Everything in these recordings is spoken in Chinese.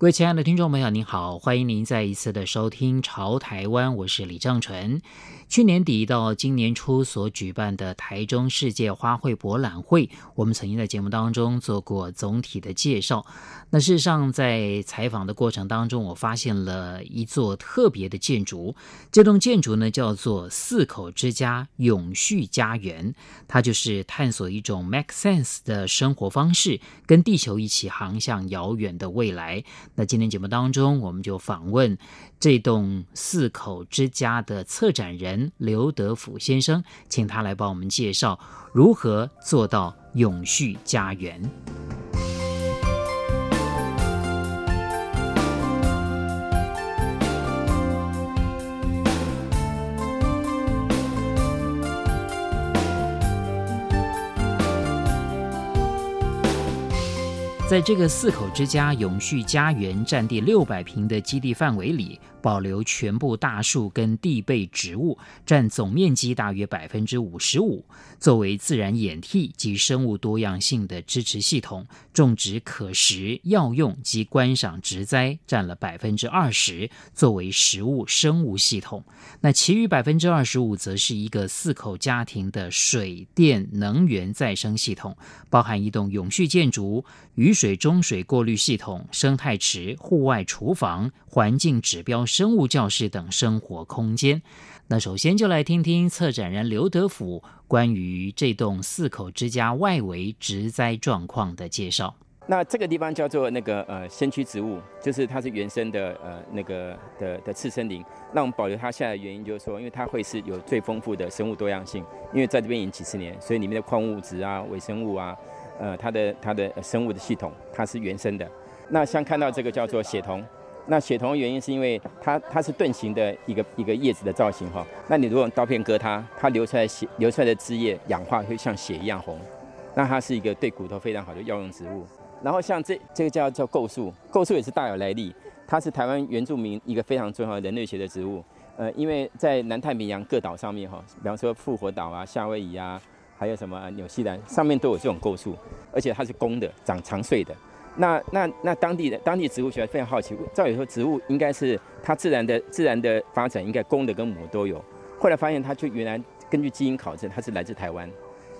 各位亲爱的听众朋友，您好，欢迎您再一次的收听《潮台湾》，我是李正淳。去年底到今年初所举办的台中世界花卉博览会，我们曾经在节目当中做过总体的介绍。那事实上，在采访的过程当中，我发现了一座特别的建筑。这栋建筑呢，叫做四口之家永续家园。它就是探索一种 make sense 的生活方式，跟地球一起航向遥远的未来。那今天节目当中，我们就访问这栋四口之家的策展人刘德甫先生，请他来帮我们介绍如何做到永续家园。在这个四口之家永续家园占地六百平的基地范围里，保留全部大树跟地被植物，占总面积大约百分之五十五。作为自然演替及生物多样性的支持系统，种植可食、药用及观赏植栽占了百分之二十，作为食物生物系统。那其余百分之二十五则是一个四口家庭的水电能源再生系统，包含一栋永续建筑、雨水中水过滤系统、生态池、户外厨房、环境指标。生物教室等生活空间。那首先就来听听策展人刘德甫关于这栋四口之家外围植栽状况的介绍。那这个地方叫做那个呃先驱植物，就是它是原生的呃那个的的次生林。那我们保留它下来的原因就是说，因为它会是有最丰富的生物多样性。因为在这边已经几十年，所以里面的矿物质啊、微生物啊，呃它的它的生物的系统它是原生的。那像看到这个叫做血桐。那血桐的原因是因为它它是盾形的一个一个叶子的造型哈。那你如果用刀片割它，它流出来血流出来的汁液氧化会像血一样红。那它是一个对骨头非常好的药用植物。然后像这这个叫叫构树，构树也是大有来历。它是台湾原住民一个非常重要的人类学的植物。呃，因为在南太平洋各岛上面哈，比方说复活岛啊、夏威夷啊，还有什么纽西兰上面都有这种构树，而且它是公的，长长穗的。那那那当地的当地植物学家非常好奇，照理说植物应该是它自然的自然的发展应该公的跟母的都有，后来发现它就原来根据基因考证它是来自台湾，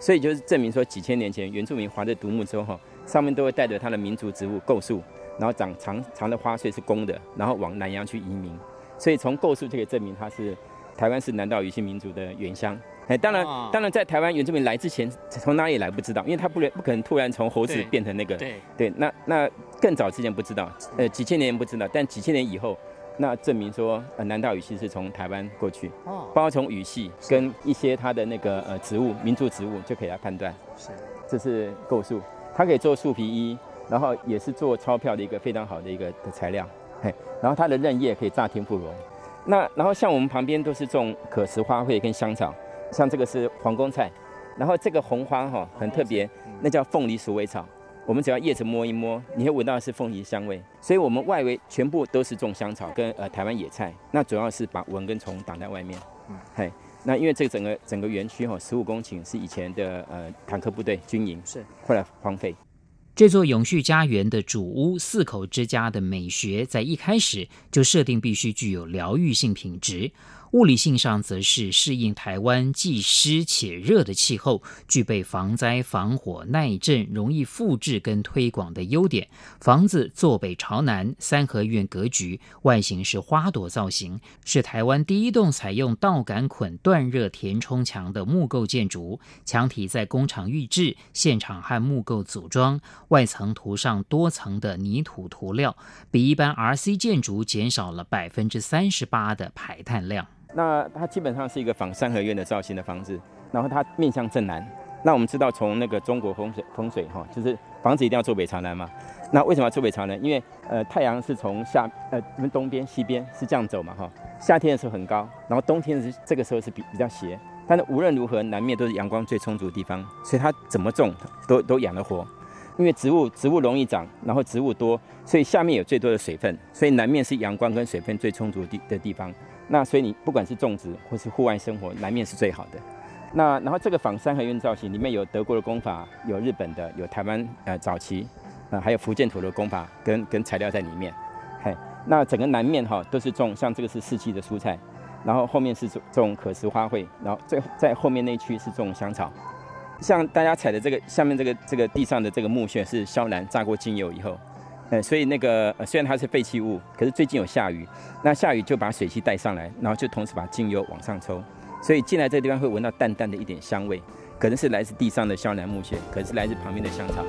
所以就是证明说几千年前原住民划着独木舟哈，上面都会带着它的民族植物构树，然后长长长的花穗是公的，然后往南洋去移民，所以从构树就可以证明它是台湾是南岛语系民族的原乡。哎，当然，当然，在台湾原住民来之前，从哪里来不知道，因为他不能不可能突然从猴子变成那个，对。对，那那更早之前不知道，呃，几千年不知道，但几千年以后，那证明说，呃，南岛语系是从台湾过去，哦，包括从语系跟一些它的那个呃植物、民族植物就可以来判断，是，这是构树，它可以做树皮衣，然后也是做钞票的一个非常好的一个的材料，嘿，然后它的嫩叶可以炸天妇罗，那然后像我们旁边都是种可食花卉跟香草。像这个是皇宫菜，然后这个红花哈很特别，那叫凤梨鼠尾草。我们只要叶子摸一摸，你会闻到的是凤梨香味。所以我们外围全部都是种香草跟呃台湾野菜，那主要是把蚊跟虫挡在外面。嗯，嘿，那因为这个整个整个园区哈十五公顷是以前的呃坦克部队军营，是后来荒废。这座永续家园的主屋四口之家的美学，在一开始就设定必须具有疗愈性品质。物理性上，则是适应台湾既湿且热的气候，具备防灾防火耐震、容易复制跟推广的优点。房子坐北朝南，三合院格局，外形是花朵造型，是台湾第一栋采用稻杆捆断热填充墙的木构建筑。墙体在工厂预制，现场和木构组装，外层涂上多层的泥土涂料，比一般 RC 建筑减少了百分之三十八的排碳量。那它基本上是一个仿三合院的造型的房子，然后它面向正南。那我们知道从那个中国风水风水哈，就是房子一定要坐北朝南嘛，那为什么要坐北朝南？因为呃太阳是从下呃东边西边是这样走嘛哈。夏天的时候很高，然后冬天是这个时候是比比较斜。但是无论如何，南面都是阳光最充足的地方，所以它怎么种都都养得活。因为植物植物容易长，然后植物多，所以下面有最多的水分，所以南面是阳光跟水分最充足的地的地方。那所以你不管是种植或是户外生活，南面是最好的。那然后这个仿三合院造型里面有德国的工法，有日本的，有台湾呃早期，呃还有福建土的工法跟跟材料在里面。嘿，那整个南面哈都是种像这个是四季的蔬菜。然后后面是种种可食花卉，然后最在后面那区是种香草。像大家踩的这个下面这个这个地上的这个木屑是肖楠榨过精油以后，呃，所以那个呃虽然它是废弃物，可是最近有下雨，那下雨就把水汽带上来，然后就同时把精油往上抽，所以进来这个地方会闻到淡淡的一点香味，可能是来自地上的肖楠木屑，可能是来自旁边的香草。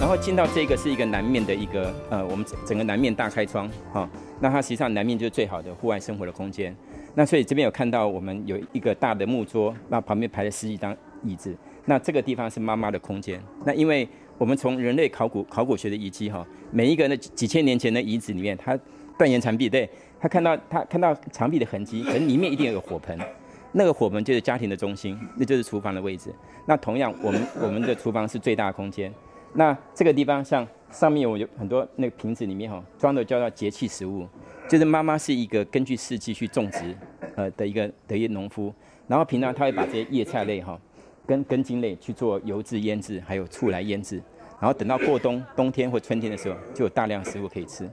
然后进到这个是一个南面的一个呃，我们整个南面大开窗哈、哦，那它实际上南面就是最好的户外生活的空间。那所以这边有看到我们有一个大的木桌，那旁边排了十几张椅子。那这个地方是妈妈的空间。那因为我们从人类考古考古学的遗迹哈，每一个那几千年前的遗址里面，它断垣残壁，对，他看到他看到墙壁的痕迹，可能里面一定有个火盆，那个火盆就是家庭的中心，那就是厨房的位置。那同样，我们我们的厨房是最大空间。那这个地方像上面我有很多那个瓶子里面哈装的叫做节气食物，就是妈妈是一个根据四季去种植呃的一个的一个农夫，然后平常他会把这些叶菜类哈跟根茎类去做油渍腌制，还有醋来腌制，然后等到过冬冬天或春天的时候就有大量食物可以吃。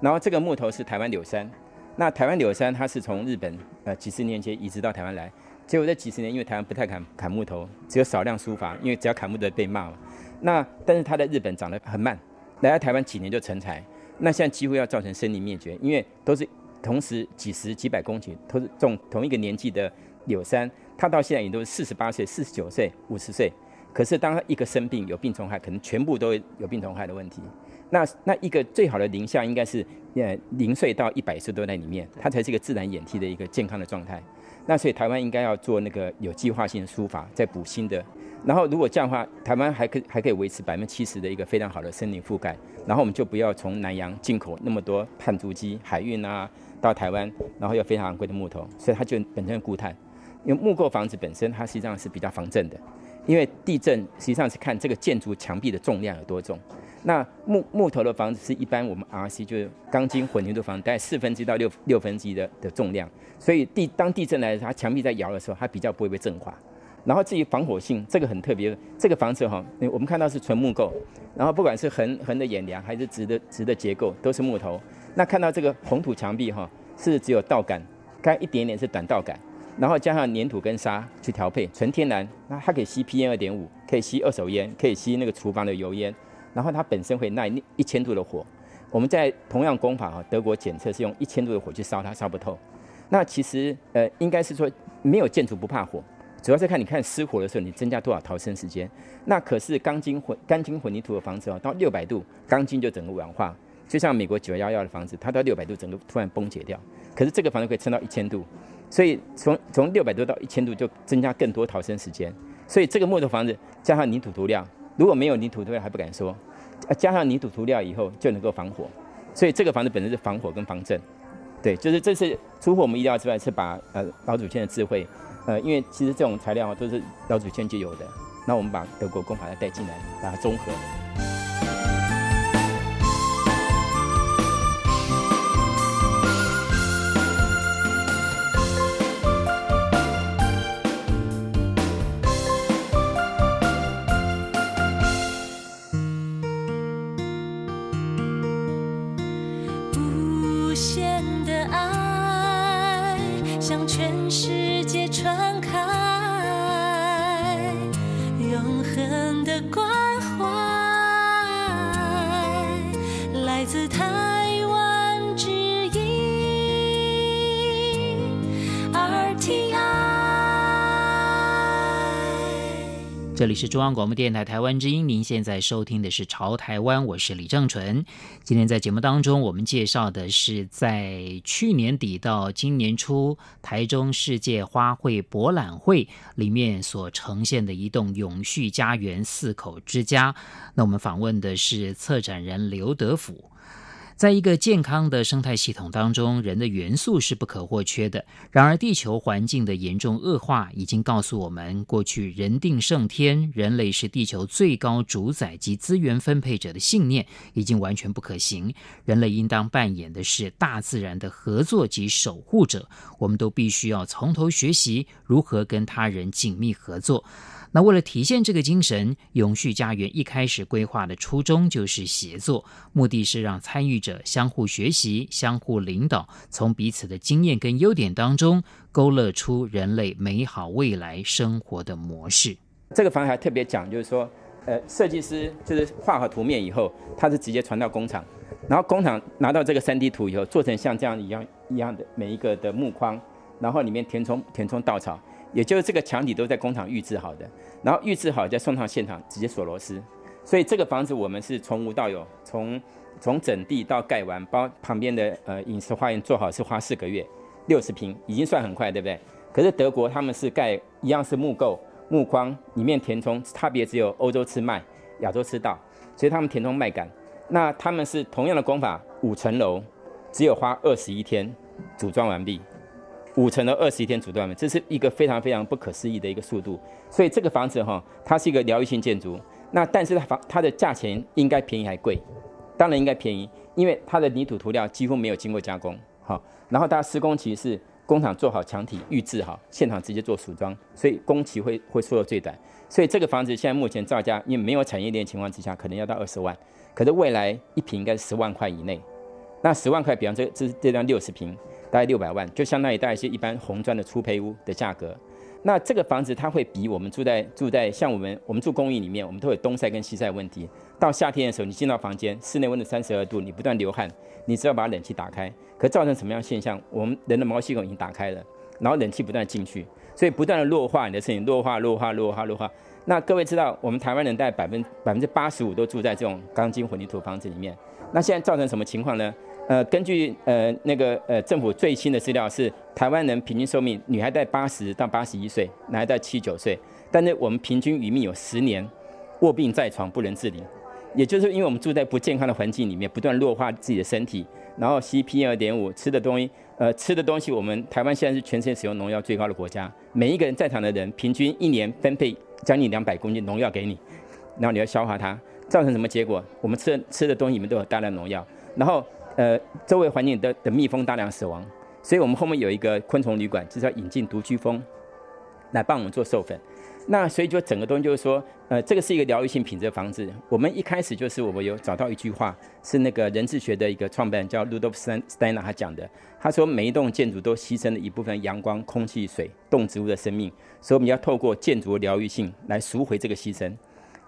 然后这个木头是台湾柳杉，那台湾柳杉它是从日本呃几十年前移植到台湾来，结果这几十年因为台湾不太砍砍木头，只有少量疏伐，因为只要砍木头被骂嘛。那但是它在日本长得很慢，来到台湾几年就成材，那现在几乎要造成森林灭绝，因为都是同时几十几百公顷都是种同一个年纪的柳杉，它到现在也都是四十八岁、四十九岁、五十岁，可是当它一个生病有病虫害，可能全部都有病虫害的问题。那那一个最好的龄相应该是呃零岁到一百岁都在里面，它才是一个自然演替的一个健康的状态。那所以台湾应该要做那个有计划性的疏伐，再补新的。然后如果这样的话，台湾还可还可以维持百分之七十的一个非常好的森林覆盖。然后我们就不要从南洋进口那么多碳足迹海运啊到台湾，然后又非常昂贵的木头，所以它就本身固碳。因为木构房子本身它实际上是比较防震的，因为地震实际上是看这个建筑墙壁的重量有多重。那木木头的房子是一般我们 RC 就是钢筋混凝土房，大概四分之一到六六分之一的的重量，所以地当地震来的时候，它墙壁在摇的时候，它比较不会被震垮。然后至于防火性，这个很特别。这个房子哈，我们看到是纯木构，然后不管是横横的掩梁还是直的直的结构，都是木头。那看到这个红土墙壁哈，是只有稻杆，刚一点点是短稻杆，然后加上粘土跟沙去调配，纯天然。那它可以吸 PM 二点五，可以吸二手烟，可以吸那个厨房的油烟，然后它本身会耐一千度的火。我们在同样工法哈，德国检测是用一千度的火去烧它，烧不透。那其实呃，应该是说没有建筑不怕火。主要是看你看失火的时候，你增加多少逃生时间。那可是钢筋混钢筋混凝土的房子哦，到六百度钢筋就整个软化，就像美国九幺幺的房子，它到六百度整个突然崩解掉。可是这个房子可以撑到一千度，所以从从六百度到一千度就增加更多逃生时间。所以这个木头房子加上泥土涂料，如果没有泥土涂料还不敢说，加上泥土涂料以后就能够防火。所以这个房子本身是防火跟防震，对，就是这是出乎我们意料之外，是把呃老祖先的智慧。呃，因为其实这种材料啊都是老祖先就有的，那我们把德国工法它带进来，把它综合。无限的爱，向全世界。皆传开永恒的关怀来自他。这里是中央广播电台台湾之音，您现在收听的是《潮台湾》，我是李正淳。今天在节目当中，我们介绍的是在去年底到今年初台中世界花卉博览会里面所呈现的一栋永续家园四口之家。那我们访问的是策展人刘德甫。在一个健康的生态系统当中，人的元素是不可或缺的。然而，地球环境的严重恶化已经告诉我们，过去“人定胜天”、人类是地球最高主宰及资源分配者的信念已经完全不可行。人类应当扮演的是大自然的合作及守护者。我们都必须要从头学习如何跟他人紧密合作。那为了体现这个精神，永续家园一开始规划的初衷就是协作，目的是让参与者相互学习、相互领导，从彼此的经验跟优点当中勾勒出人类美好未来生活的模式。这个房还特别讲，就是说，呃，设计师就是画好图面以后，他是直接传到工厂，然后工厂拿到这个 3D 图以后，做成像这样一样一样的每一个的木框，然后里面填充填充稻草。也就是这个墙体都在工厂预制好的，然后预制好再送到现场直接锁螺丝，所以这个房子我们是从无到有，从从整地到盖完，包旁边的呃饮食花园做好是花四个月，六十平已经算很快，对不对？可是德国他们是盖一样是木构木框，里面填充差别只有欧洲吃麦，亚洲吃稻，所以他们填充麦稈。那他们是同样的工法，五层楼只有花二十一天组装完毕。五层的二十一天组装，这是一个非常非常不可思议的一个速度。所以这个房子哈，它是一个疗愈性建筑。那但是它房它的价钱应该便宜还贵？当然应该便宜，因为它的泥土涂料几乎没有经过加工，好，然后它施工期是工厂做好墙体预制好，现场直接做组装，所以工期会会缩到最短。所以这个房子现在目前造价，因为没有产业链情况之下，可能要到二十万，可是未来一平应该是十万块以内。那十万块，比方这这这张六十平。大概六百万，就相当于大概是一般红砖的粗胚屋的价格。那这个房子它会比我们住在住在像我们我们住公寓里面，我们都有东晒跟西晒问题。到夏天的时候，你进到房间，室内温度三十二度，你不断流汗，你只要把冷气打开，可造成什么样现象？我们人的毛细孔已经打开了，然后冷气不断进去，所以不断的弱化你的身体，弱化弱化弱化弱化。那各位知道，我们台湾人大概百分百分之八十五都住在这种钢筋混凝土房子里面。那现在造成什么情况呢？呃，根据呃那个呃政府最新的资料是，台湾人平均寿命，女孩在八十到八十一岁，男孩在七九岁，但是我们平均余命有十年，卧病在床不能自理，也就是因为我们住在不健康的环境里面，不断弱化自己的身体，然后 C P M 二点五，吃的东西，呃吃的东西，我们台湾现在是全世界使用农药最高的国家，每一个人在场的人平均一年分配将近两百公斤农药给你，然后你要消化它，造成什么结果？我们吃吃的东西里面都有大量农药，然后。呃，周围环境的的蜜蜂大量死亡，所以我们后面有一个昆虫旅馆，就是要引进独居蜂来帮我们做授粉。那所以就整个东西就是说，呃，这个是一个疗愈性品质的房子。我们一开始就是我们有找到一句话，是那个人智学的一个创办人叫 Rudolf Steiner 他讲的。他说每一栋建筑都牺牲了一部分阳光、空气、水、动植物的生命，所以我们要透过建筑的疗愈性来赎回这个牺牲。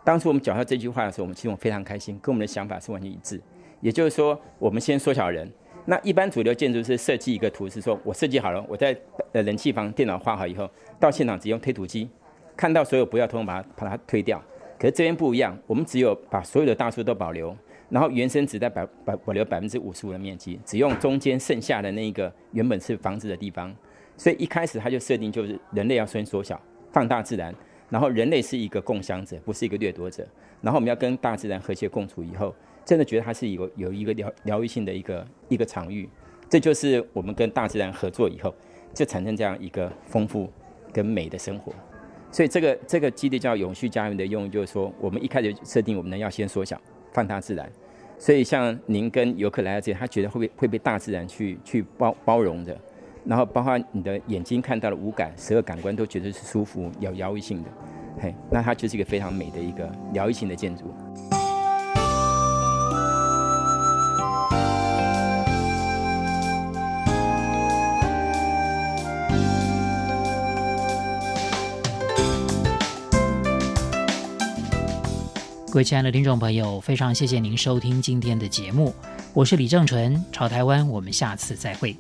当初我们讲到这句话的时候，我们其实我非常开心，跟我们的想法是完全一致。也就是说，我们先缩小人。那一般主流建筑师设计一个图，是说我设计好了，我在呃冷气房电脑画好以后，到现场只用推土机，看到所有不要通把它把它推掉。可是这边不一样，我们只有把所有的大树都保留，然后原生只在百保保留百分之五十五的面积，只用中间剩下的那一个原本是房子的地方。所以一开始他就设定就是人类要先缩小，放大自然，然后人类是一个共享者，不是一个掠夺者。然后我们要跟大自然和谐共处以后。真的觉得它是有有一个疗疗愈性的一个一个场域，这就是我们跟大自然合作以后，就产生这样一个丰富跟美的生活。所以这个这个基地叫永续家园的用意，就是说我们一开始设定我们呢要先缩小，放大自然。所以像您跟游客来到这里，他觉得会被会被大自然去去包包容的，然后包括你的眼睛看到的五感，十二感官都觉得是舒服有疗愈性的，嘿，那它就是一个非常美的一个疗愈性的建筑。各位亲爱的听众朋友，非常谢谢您收听今天的节目，我是李正淳，潮台湾，我们下次再会。